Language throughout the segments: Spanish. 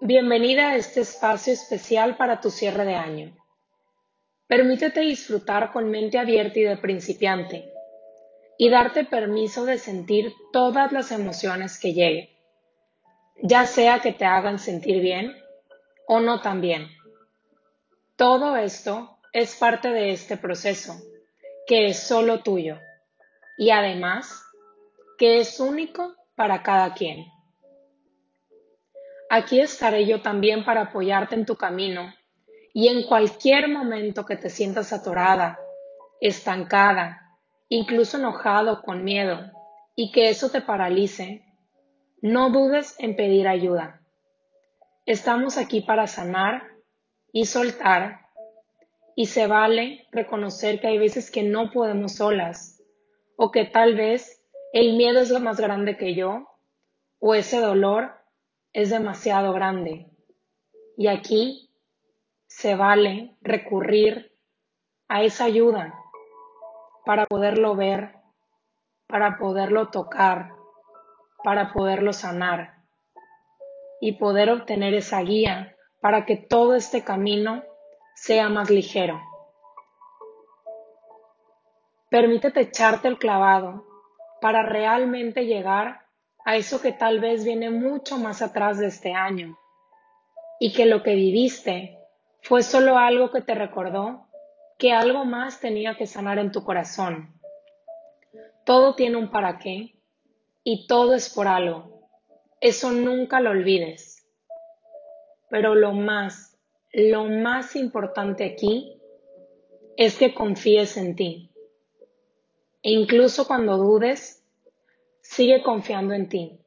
Bienvenida a este espacio especial para tu cierre de año. Permítete disfrutar con mente abierta y de principiante y darte permiso de sentir todas las emociones que lleguen, ya sea que te hagan sentir bien o no tan bien. Todo esto es parte de este proceso, que es solo tuyo y además que es único para cada quien. Aquí estaré yo también para apoyarte en tu camino y en cualquier momento que te sientas atorada, estancada, incluso enojado con miedo y que eso te paralice, no dudes en pedir ayuda. Estamos aquí para sanar y soltar y se vale reconocer que hay veces que no podemos solas o que tal vez el miedo es lo más grande que yo o ese dolor es demasiado grande. Y aquí se vale recurrir a esa ayuda para poderlo ver, para poderlo tocar, para poderlo sanar y poder obtener esa guía para que todo este camino sea más ligero. Permítete echarte el clavado para realmente llegar a eso que tal vez viene mucho más atrás de este año y que lo que viviste fue solo algo que te recordó que algo más tenía que sanar en tu corazón. Todo tiene un para qué y todo es por algo. Eso nunca lo olvides. Pero lo más, lo más importante aquí es que confíes en ti. E incluso cuando dudes, Sigue confiando en ti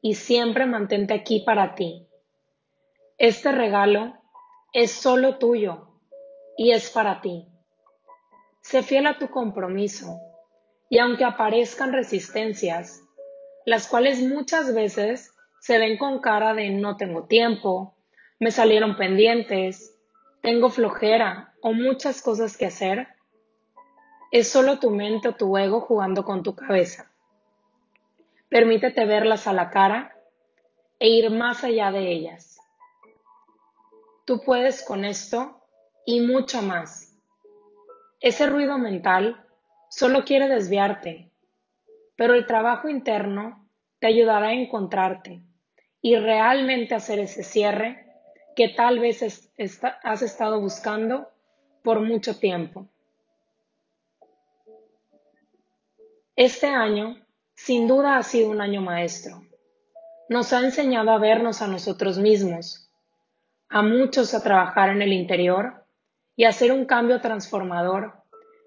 y siempre mantente aquí para ti. Este regalo es solo tuyo y es para ti. Sé fiel a tu compromiso y aunque aparezcan resistencias, las cuales muchas veces se ven con cara de no tengo tiempo, me salieron pendientes, tengo flojera o muchas cosas que hacer, es solo tu mente o tu ego jugando con tu cabeza. Permítete verlas a la cara e ir más allá de ellas. Tú puedes con esto y mucho más. Ese ruido mental solo quiere desviarte, pero el trabajo interno te ayudará a encontrarte y realmente hacer ese cierre que tal vez has estado buscando por mucho tiempo. Este año sin duda ha sido un año maestro. Nos ha enseñado a vernos a nosotros mismos, a muchos a trabajar en el interior y a hacer un cambio transformador,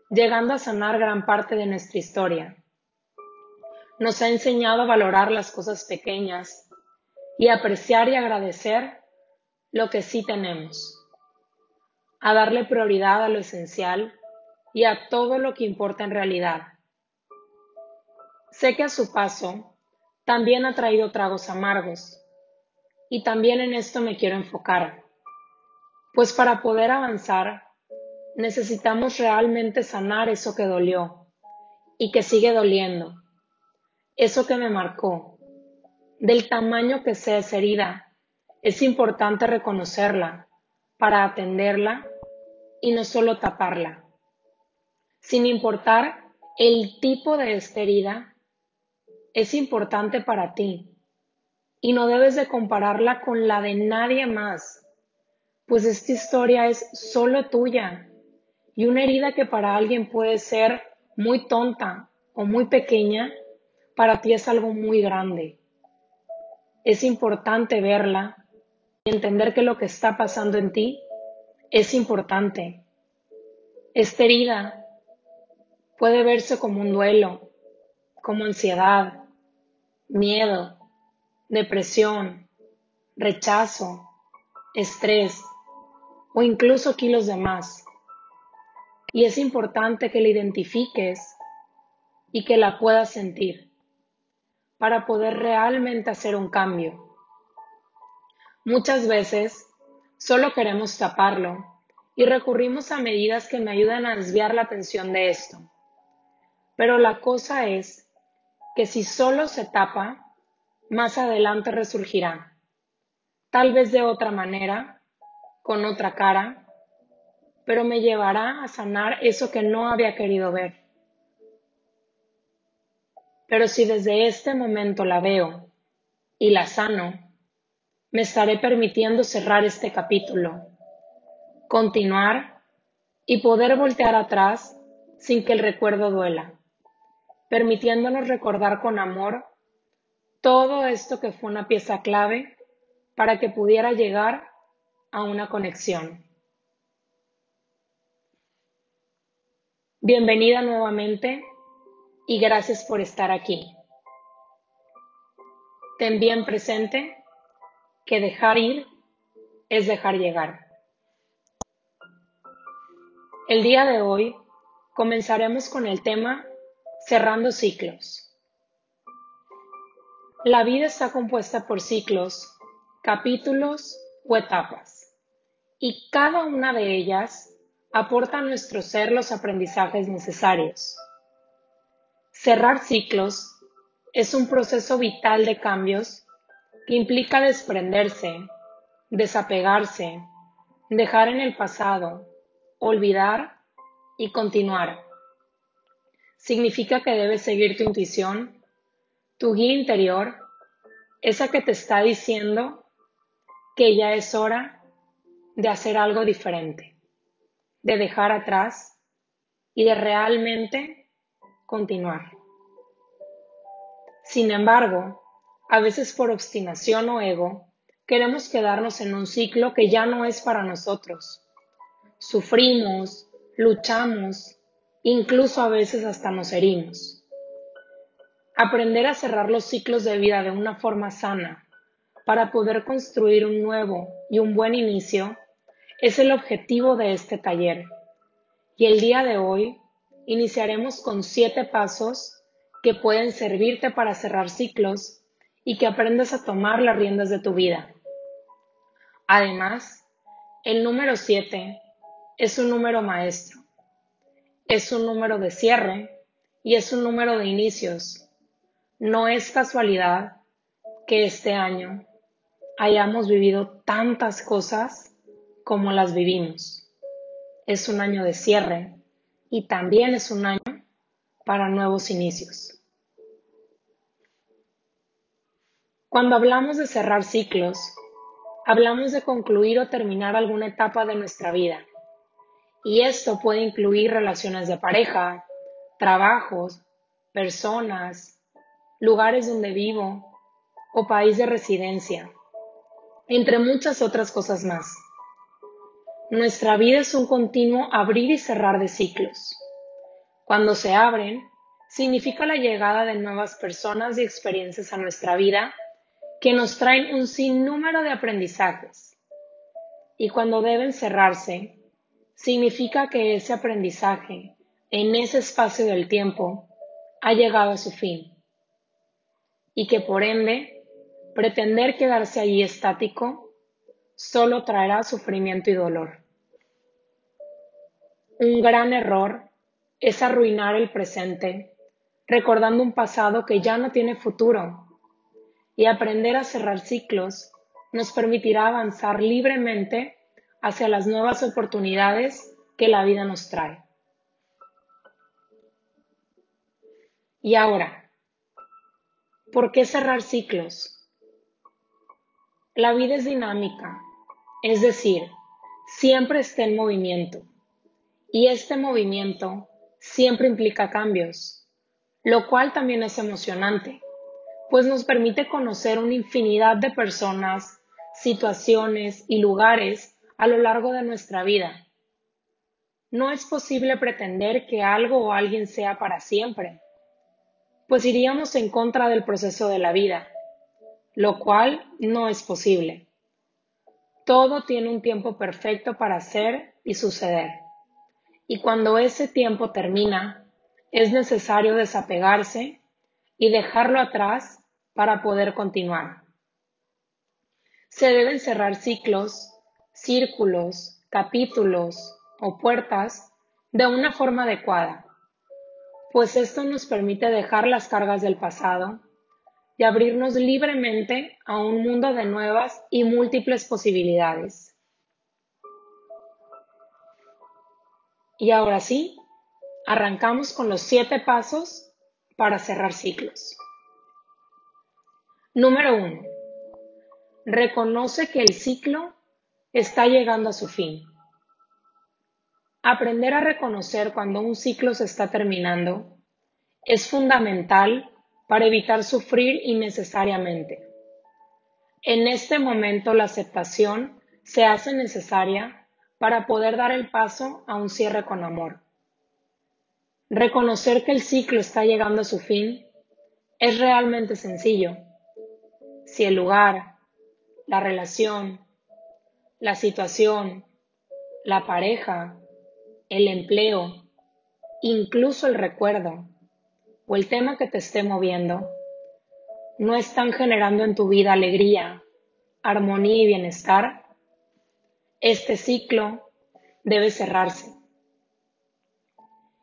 llegando a sanar gran parte de nuestra historia. Nos ha enseñado a valorar las cosas pequeñas y apreciar y agradecer lo que sí tenemos, a darle prioridad a lo esencial y a todo lo que importa en realidad Sé que a su paso también ha traído tragos amargos, y también en esto me quiero enfocar, pues para poder avanzar necesitamos realmente sanar eso que dolió y que sigue doliendo, eso que me marcó. Del tamaño que sea esa herida, es importante reconocerla para atenderla y no solo taparla. Sin importar el tipo de esta herida, es importante para ti y no debes de compararla con la de nadie más, pues esta historia es solo tuya y una herida que para alguien puede ser muy tonta o muy pequeña, para ti es algo muy grande. Es importante verla y entender que lo que está pasando en ti es importante. Esta herida puede verse como un duelo, como ansiedad, miedo, depresión, rechazo, estrés o incluso kilos de más. Y es importante que la identifiques y que la puedas sentir para poder realmente hacer un cambio. Muchas veces solo queremos taparlo y recurrimos a medidas que me ayudan a desviar la atención de esto. Pero la cosa es que si solo se tapa, más adelante resurgirá. tal vez de otra manera, con otra cara, pero me llevará a sanar eso que no había querido ver. Pero si desde este momento la veo y la sano, me estaré permitiendo cerrar este capítulo, continuar y poder voltear atrás sin que el recuerdo duela, permitiéndonos recordar con amor todo esto que fue una pieza clave para que pudiera llegar a una conexión. Bienvenida nuevamente y gracias por estar aquí. Ten bien presente que dejar ir es dejar llegar. El día de hoy comenzaremos con el tema cerrando ciclos. La vida está compuesta por ciclos, capítulos o etapas, y cada una de ellas aporta a nuestro ser los aprendizajes necesarios. Cerrar ciclos es un proceso vital de cambios que implica desprenderse, desapegarse, dejar en el pasado, olvidar y continuar. Significa que debes seguir tu intuición tu guía interior, esa que te está diciendo que ya es hora de hacer algo diferente, de dejar atrás y de realmente continuar. Sin embargo, a veces por obstinación o ego, queremos quedarnos en un ciclo que ya no es para nosotros. Sufrimos, luchamos, incluso a veces hasta nos herimos. Aprender a cerrar los ciclos de vida de una forma sana para poder construir un nuevo y un buen inicio es el objetivo de este taller. Y el día de hoy iniciaremos con siete pasos que pueden servirte para cerrar ciclos y que aprendas a tomar las riendas de tu vida. Además, el número siete es un número maestro, es un número de cierre y es un número de inicios no es casualidad que este año hayamos vivido tantas cosas como las vivimos. Es un año de cierre y también es un año para nuevos inicios. Cuando hablamos de cerrar ciclos, hablamos de concluir o terminar alguna etapa de nuestra vida. Y esto puede incluir relaciones de pareja, trabajos, personas, lugares donde vivo o país de residencia, entre muchas otras cosas más. Nuestra vida es un continuo abrir y cerrar de ciclos. Cuando se abren, significa la llegada de nuevas personas y experiencias a nuestra vida que nos traen un sinnúmero de aprendizajes. Y cuando deben cerrarse, significa que ese aprendizaje en ese espacio del tiempo ha llegado a su fin y que por ende pretender quedarse allí estático solo traerá sufrimiento y dolor. Un gran error es arruinar el presente recordando un pasado que ya no tiene futuro y aprender a cerrar ciclos nos permitirá avanzar libremente hacia las nuevas oportunidades que la vida nos trae. Y ahora, ¿Por qué cerrar ciclos? La vida es dinámica, es decir, siempre está en movimiento. Y este movimiento siempre implica cambios, lo cual también es emocionante, pues nos permite conocer una infinidad de personas, situaciones y lugares a lo largo de nuestra vida. No es posible pretender que algo o alguien sea para siempre pues iríamos en contra del proceso de la vida, lo cual no es posible. Todo tiene un tiempo perfecto para ser y suceder. Y cuando ese tiempo termina, es necesario desapegarse y dejarlo atrás para poder continuar. Se deben cerrar ciclos, círculos, capítulos o puertas de una forma adecuada pues esto nos permite dejar las cargas del pasado, y abrirnos libremente a un mundo de nuevas y múltiples posibilidades. Y ahora sí, arrancamos con los siete pasos para cerrar ciclos. Número uno, reconoce que el ciclo está llegando a su fin. Aprender a reconocer cuando un ciclo se está terminando es fundamental para evitar sufrir innecesariamente. En este momento la aceptación se hace necesaria para poder dar el paso a un cierre con amor. Reconocer que el ciclo está llegando a su fin es realmente sencillo. Si el lugar, la relación, la situación, la pareja, el empleo, incluso el recuerdo o el tema que te esté moviendo, no están generando en tu vida alegría, armonía y bienestar, este ciclo debe cerrarse.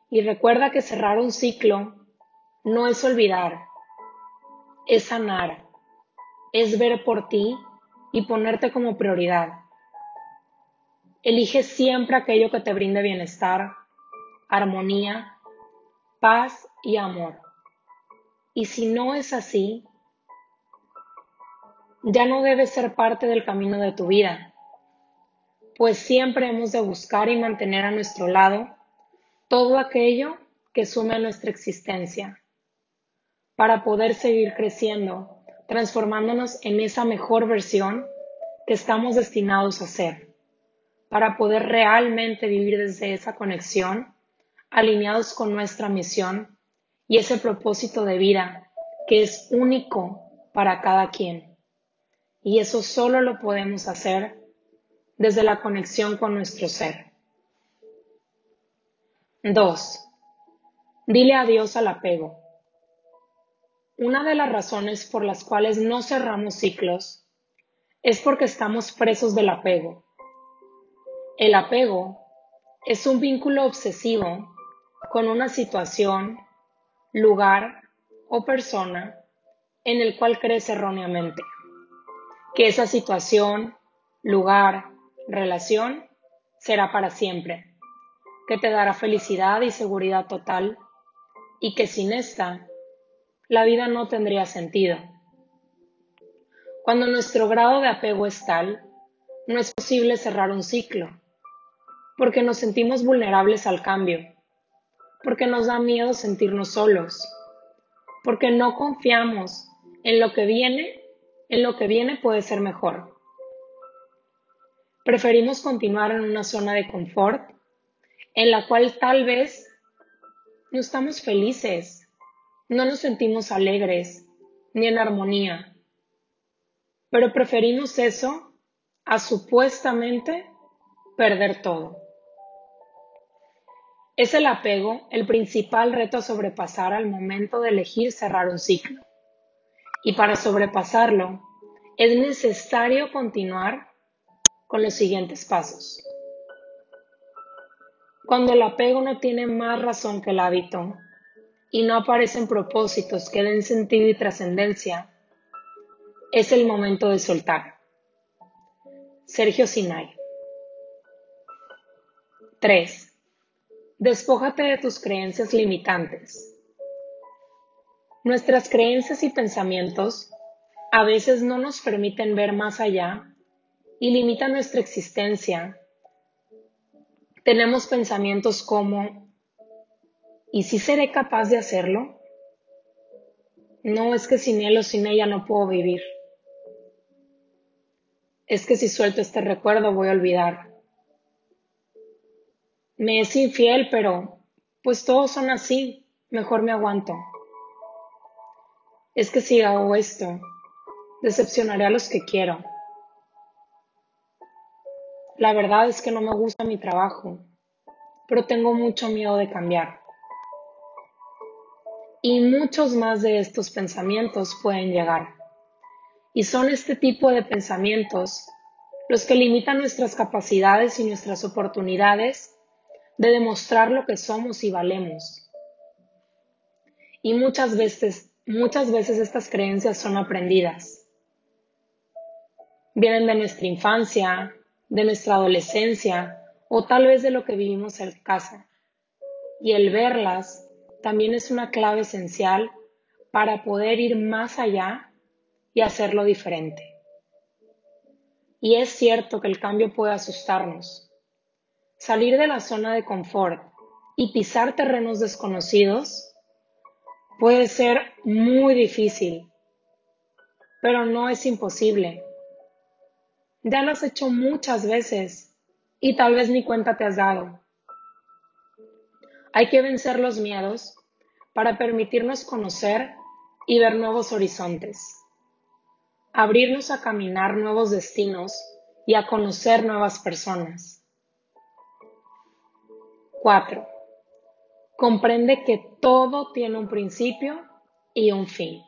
Y recuerda que cerrar un ciclo no es olvidar, es sanar, es ver por ti y ponerte como prioridad. Elige siempre aquello que te brinde bienestar, armonía, paz y amor. Y si no es así, ya no debe ser parte del camino de tu vida, pues siempre hemos de buscar y mantener a nuestro lado todo aquello que sume a nuestra existencia, para poder seguir creciendo, transformándonos en esa mejor versión que estamos destinados a ser para poder realmente vivir desde esa conexión, alineados con nuestra misión y ese propósito de vida que es único para cada quien. Y eso solo lo podemos hacer desde la conexión con nuestro ser. 2. Dile adiós al apego. Una de las razones por las cuales no cerramos ciclos es porque estamos presos del apego el apego es un vínculo obsesivo con una situación, lugar o persona en el cual crees erróneamente que esa situación, lugar, relación será para siempre, que te dará felicidad y seguridad total y que sin esta la vida no tendría sentido. Cuando nuestro grado de apego es tal, no es posible cerrar un ciclo porque nos sentimos vulnerables al cambio, porque nos da miedo sentirnos solos, porque no confiamos en lo que viene, en lo que viene puede ser mejor. Preferimos continuar en una zona de confort en la cual tal vez no estamos felices, no nos sentimos alegres ni en armonía, pero preferimos eso a supuestamente perder todo. Es el apego el principal reto a sobrepasar al momento de elegir cerrar un ciclo. Y para sobrepasarlo, es necesario continuar con los siguientes pasos. Cuando el apego no tiene más razón que el hábito y no aparecen propósitos que den sentido y trascendencia, es el momento de soltar. Sergio Sinai. 3. Despójate de tus creencias limitantes. Nuestras creencias y pensamientos a veces no nos permiten ver más allá y limitan nuestra existencia. Tenemos pensamientos como, ¿y si seré capaz de hacerlo? No es que sin él o sin ella no puedo vivir. Es que si suelto este recuerdo voy a olvidar me es infiel, pero pues todos son así, mejor me aguanto. Es que si hago esto, decepcionaré a los que quiero. La verdad es que no me gusta mi trabajo, pero tengo mucho miedo de cambiar. Y muchos más de estos pensamientos pueden llegar. Y son este tipo de pensamientos los que limitan nuestras capacidades y nuestras oportunidades de demostrar lo que somos y valemos. Y muchas veces muchas veces estas creencias son aprendidas. Vienen de nuestra infancia, de nuestra adolescencia o tal vez de lo que vivimos en casa. Y el verlas también es una clave esencial para poder ir más allá y hacerlo diferente. Y es cierto que el cambio puede asustarnos. Salir de la zona de confort y pisar terrenos desconocidos puede ser muy difícil, pero no es imposible. Ya lo has hecho muchas veces y tal vez ni cuenta te has dado. Hay que vencer los miedos para permitirnos conocer y ver nuevos horizontes, abrirnos a caminar nuevos destinos y a conocer nuevas personas. 4. Comprende que todo tiene un principio y un fin.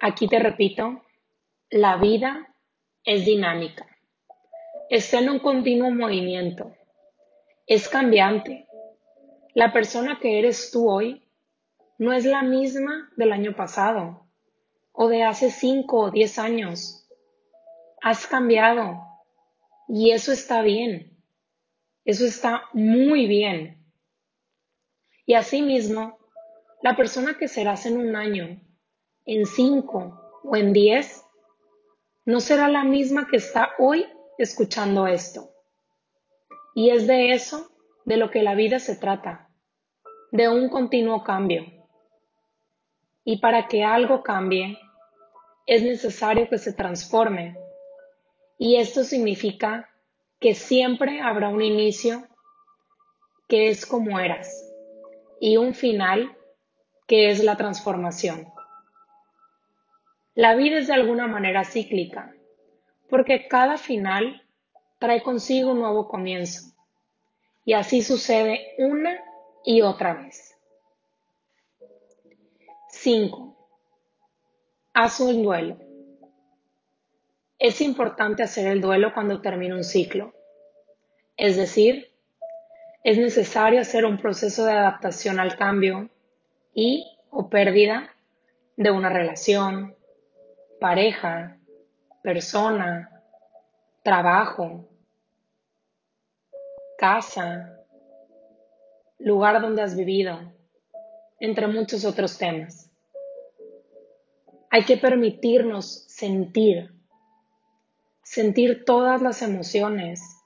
Aquí te repito, la vida es dinámica, está en un continuo movimiento, es cambiante. La persona que eres tú hoy no es la misma del año pasado o de hace 5 o 10 años. Has cambiado y eso está bien. Eso está muy bien. Y asimismo, la persona que serás en un año, en cinco o en diez, no será la misma que está hoy escuchando esto. Y es de eso de lo que la vida se trata, de un continuo cambio. Y para que algo cambie, es necesario que se transforme. Y esto significa que siempre habrá un inicio que es como eras y un final que es la transformación. La vida es de alguna manera cíclica, porque cada final trae consigo un nuevo comienzo, y así sucede una y otra vez. 5. Haz un duelo. Es importante hacer el duelo cuando termina un ciclo. Es decir, es necesario hacer un proceso de adaptación al cambio y o pérdida de una relación, pareja, persona, trabajo, casa, lugar donde has vivido, entre muchos otros temas. Hay que permitirnos sentir sentir todas las emociones,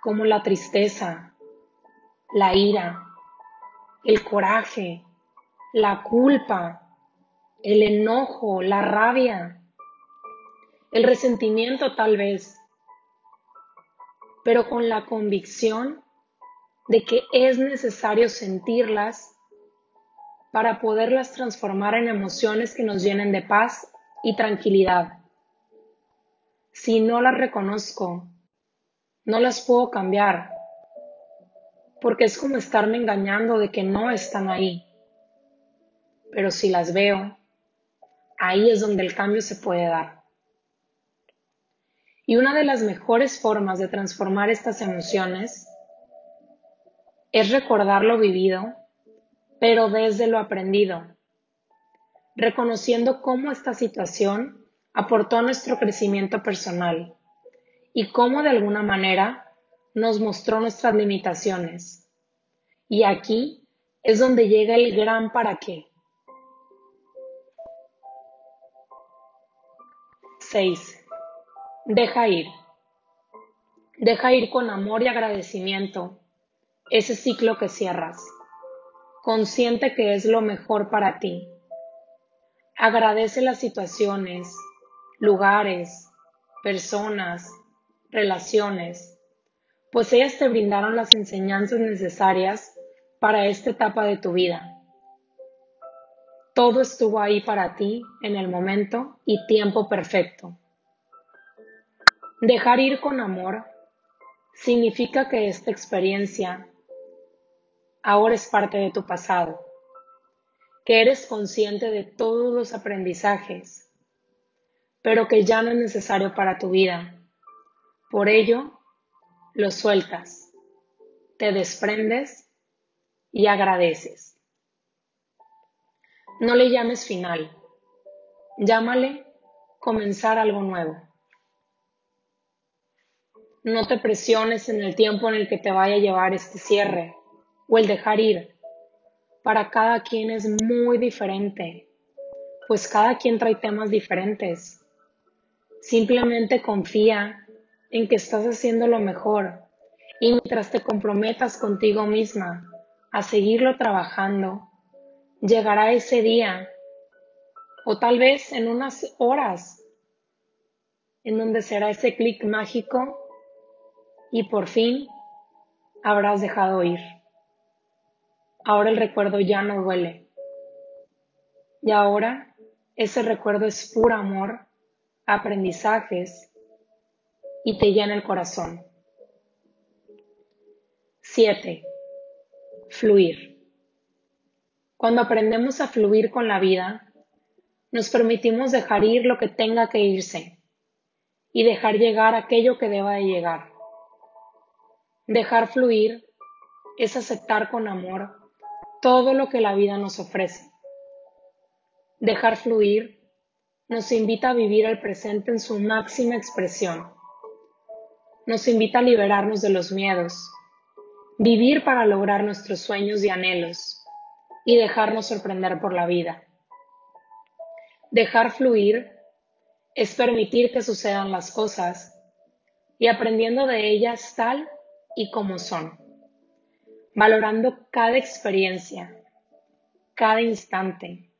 como la tristeza, la ira, el coraje, la culpa, el enojo, la rabia, el resentimiento tal vez, pero con la convicción de que es necesario sentirlas para poderlas transformar en emociones que nos llenen de paz y tranquilidad si no las reconozco, no las puedo cambiar, porque es como estarme engañando de que no están ahí. Pero si las veo, ahí es donde el cambio se puede dar. Y una de las mejores formas de transformar estas emociones es recordar lo vivido, pero desde lo aprendido, reconociendo cómo esta situación aportó a nuestro crecimiento personal y cómo de alguna manera nos mostró nuestras limitaciones. Y aquí es donde llega el gran para qué. 6. Deja ir. Deja ir con amor y agradecimiento ese ciclo que cierras, consciente que es lo mejor para ti. Agradece las situaciones, lugares, personas, relaciones, pues ellas te brindaron las enseñanzas necesarias para esta etapa de tu vida. Todo estuvo ahí para ti en el momento y tiempo perfecto. Dejar ir con amor significa que esta experiencia ahora es parte de tu pasado, que eres consciente de todos los aprendizajes pero que ya no es necesario para tu vida. Por ello, lo sueltas, te desprendes y agradeces. No le llames final, llámale comenzar algo nuevo. No te presiones en el tiempo en el que te vaya a llevar este cierre o el dejar ir. Para cada quien es muy diferente, pues cada quien trae temas diferentes. Simplemente confía en que estás haciendo lo mejor y mientras te comprometas contigo misma a seguirlo trabajando, llegará ese día o tal vez en unas horas en donde será ese clic mágico y por fin habrás dejado ir. Ahora el recuerdo ya no duele. Y ahora ese recuerdo es puro amor, aprendizajes y te llena el corazón. 7. Fluir. Cuando aprendemos a fluir con la vida, nos permitimos dejar ir lo que tenga que irse y dejar llegar aquello que deba de llegar. Dejar fluir es aceptar con amor todo lo que la vida nos ofrece. Dejar fluir nos invita a vivir el presente en su máxima expresión. Nos invita a liberarnos de los miedos, vivir para lograr nuestros sueños y anhelos y dejarnos sorprender por la vida. Dejar fluir es permitir que sucedan las cosas y aprendiendo de ellas tal y como son, valorando cada experiencia, cada instante,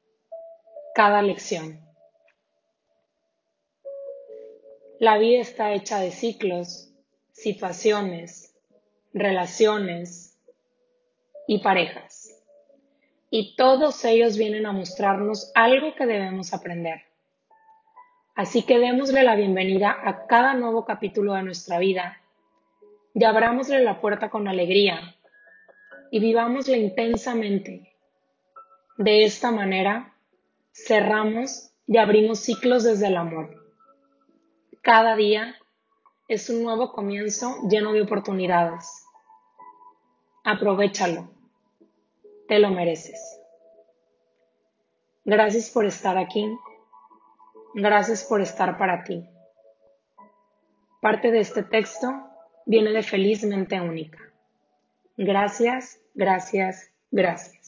cada lección. La vida está hecha de ciclos, situaciones, relaciones y parejas. Y todos ellos vienen a mostrarnos algo que debemos aprender. Así que démosle la bienvenida a cada nuevo capítulo de nuestra vida y abrámosle la puerta con alegría y vivámosle intensamente. De esta manera cerramos y abrimos ciclos desde el amor. Cada día es un nuevo comienzo lleno de oportunidades. Aprovechalo. Te lo mereces. Gracias por estar aquí. Gracias por estar para ti. Parte de este texto viene de Felizmente Única. Gracias, gracias, gracias.